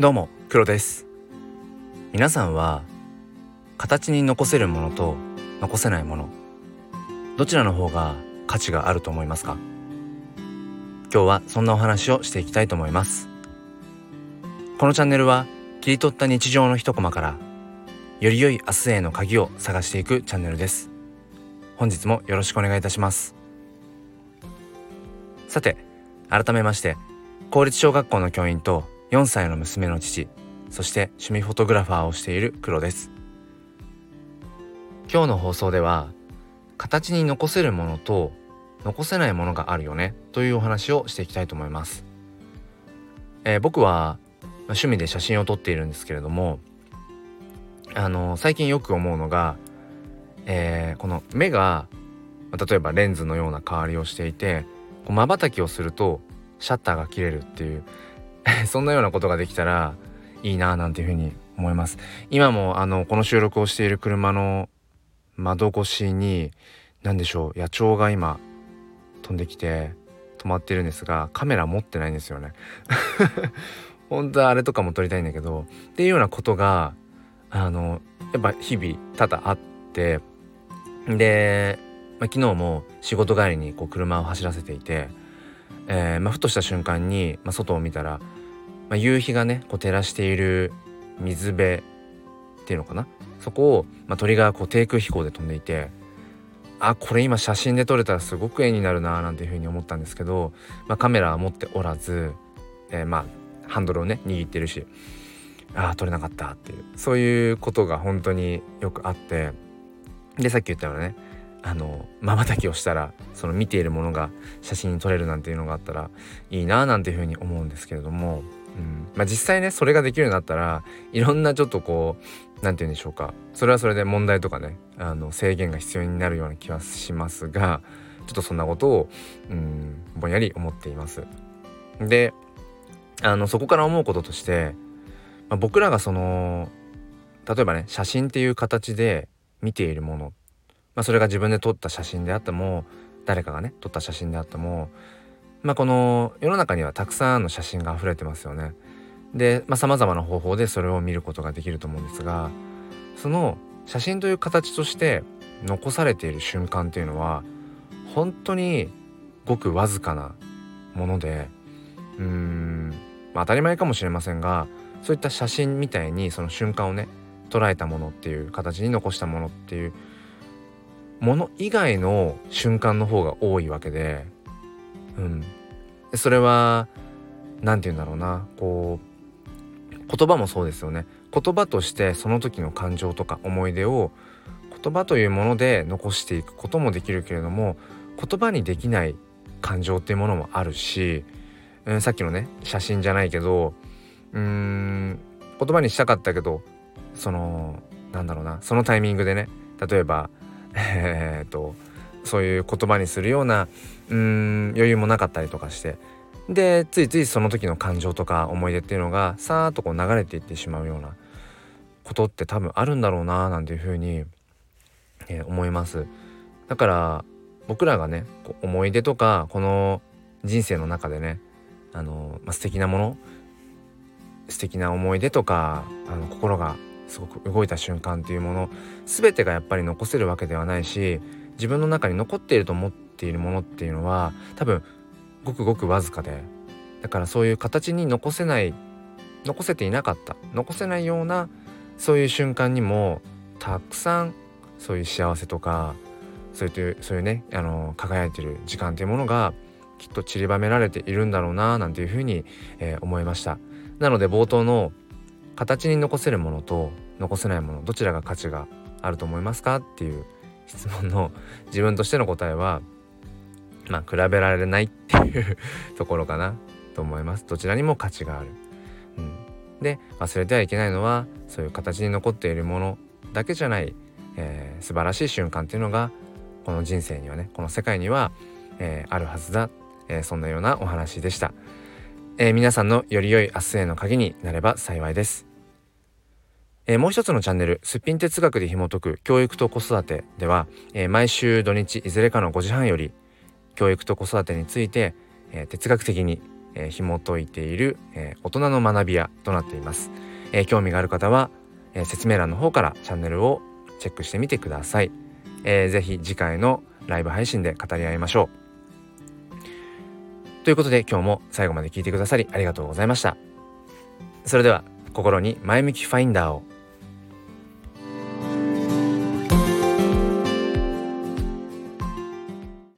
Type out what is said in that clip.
どうも黒です。皆さんは形に残せるものと残せないものどちらの方が価値があると思いますか？今日はそんなお話をしていきたいと思います。このチャンネルは切り取った日常の一コマからより良い明日への鍵を探していくチャンネルです。本日もよろしくお願いいたします。さて改めまして公立小学校の教員と4歳の娘の父そして趣味フォトグラファーをしている黒です。今日の放送では形に残せるものと残せないものがあるよねというお話をしていきたいと思います、えー、僕は趣味で写真を撮っているんですけれどもあの最近よく思うのが、えー、この目が例えばレンズのような変わりをしていてまばたきをするとシャッターが切れるっていう そんなようなことができたらいいななんていうふうに思います。今もあのこの収録をしている車の窓越しに何でしょう野鳥が今飛んできて止まってるんですがカメラ持ってないんですよね。本当はあれとかも撮りたいんだけどっていうようなことがあのやっぱ日々多々あってで、まあ、昨日も仕事帰りにこう車を走らせていてえー、まあ、ふとした瞬間に、まあ、外を見たら、まあ、夕日がねこう照らしている水辺っていうのかな。そこを、まあ、鳥がこう低空飛行で飛んでいてあこれ今写真で撮れたらすごく絵になるななんていうふうに思ったんですけど、まあ、カメラは持っておらず、えー、まあハンドルをね握ってるしああ撮れなかったっていうそういうことが本当によくあってでさっき言ったようなねあのまばたきをしたらその見ているものが写真に撮れるなんていうのがあったらいいななんていうふうに思うんですけれども、うんまあ、実際ねそれができるようになったらいろんなちょっとこう何て言うんでしょうかそれはそれで問題とかねあの制限が必要になるような気はしますがちょっとそんなことを、うん、ぼんやり思っています。であのそこから思うこととして、まあ、僕らがその例えばね写真っていう形で見ているものまあ、それが自分で撮った写真であっても誰かがね撮った写真であってもまあこの世の中にはたくさんの写真が溢れてますよね。でさまざ、まな方法でそれを見ることができると思うんですがその写真という形として残されている瞬間っていうのは本当にごくわずかなものでうーん、まあ、当たり前かもしれませんがそういった写真みたいにその瞬間をね捉えたものっていう形に残したものっていうもの以外の瞬間の方が多いわけで、うん、それは何て言うんだろうな。こう言葉もそうですよね。言葉としてその時の感情とか思い出を言葉というもので残していくこともできるけれども言葉にできない感情っていうものもあるし、うん、さっきのね写真じゃないけどうん言葉にしたかったけどそのなんだろうな。そのタイミングでね例えばえー、っとそういう言葉にするようなうん余裕もなかったりとかしてでついついその時の感情とか思い出っていうのがさーっとこう流れていってしまうようなことって多分あるんだろうななんていうふうに、えー、思います。だから僕らがね思い出とかこの人生の中でねあの、まあ、素敵なもの素敵な思い出とかあの心がすごく動いた瞬間っていうもの全てがやっぱり残せるわけではないし自分の中に残っていると思っているものっていうのは多分ごくごくわずかでだからそういう形に残せない残せていなかった残せないようなそういう瞬間にもたくさんそういう幸せとかそういうそういうねあの輝いてる時間っていうものがきっと散りばめられているんだろうななんていうふうに、えー、思いました。なので冒頭の形に残せるものと残せないものどちらが価値があると思いますかっていう質問の 自分としての答えはまあ比べられないっていう ところかなと思います。どちらにも価値がある、うん、で忘れてはいけないのはそういう形に残っているものだけじゃない、えー、素晴らしい瞬間っていうのがこの人生にはねこの世界には、えー、あるはずだ、えー、そんなようなお話でした、え皆さんのより良い明日への鍵になれば幸いです。えー、もう一つのチャンネル、すっぴん哲学で紐解く教育と子育てでは、えー、毎週土日いずれかの5時半より教育と子育てについて、えー、哲学的に、えー、紐解いている、えー、大人の学び屋となっています、えー、興味がある方は、え説明欄の方からチャンネルをチェックしてみてください、えー、ぜひ次回のライブ配信で語り合いましょう。ということで今日も最後まで聞いてくださりありがとうございました。それでは心に前向きファインダーを